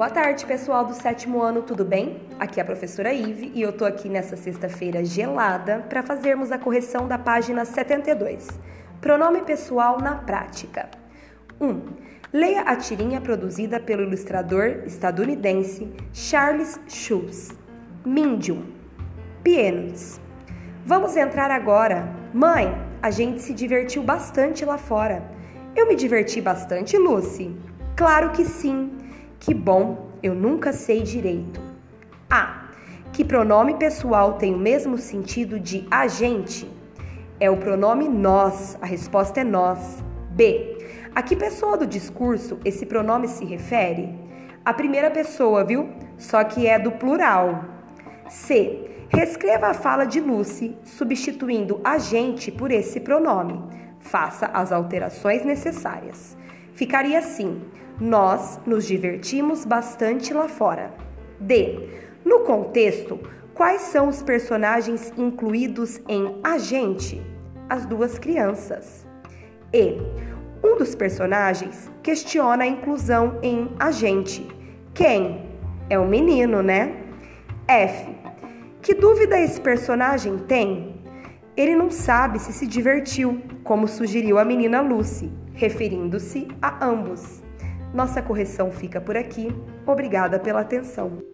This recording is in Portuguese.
Boa tarde, pessoal do sétimo ano, tudo bem? Aqui é a professora Ive e eu tô aqui nessa sexta-feira gelada para fazermos a correção da página 72. Pronome pessoal na prática. 1. Um, leia a tirinha produzida pelo ilustrador estadunidense Charles Schulz. Medium. Pienos. Vamos entrar agora. Mãe, a gente se divertiu bastante lá fora. Eu me diverti bastante, Lucy. Claro que sim. Que bom, eu nunca sei direito. A. Que pronome pessoal tem o mesmo sentido de agente? É o pronome nós, a resposta é nós. B. A que pessoa do discurso esse pronome se refere? A primeira pessoa, viu? Só que é do plural. C. Reescreva a fala de Lucy, substituindo agente por esse pronome. Faça as alterações necessárias. Ficaria assim: nós nos divertimos bastante lá fora. D. No contexto, quais são os personagens incluídos em Agente? As duas crianças. E. Um dos personagens questiona a inclusão em Agente. Quem? É o menino, né? F. Que dúvida esse personagem tem? Ele não sabe se se divertiu, como sugeriu a menina Lucy, referindo-se a ambos. Nossa correção fica por aqui. Obrigada pela atenção.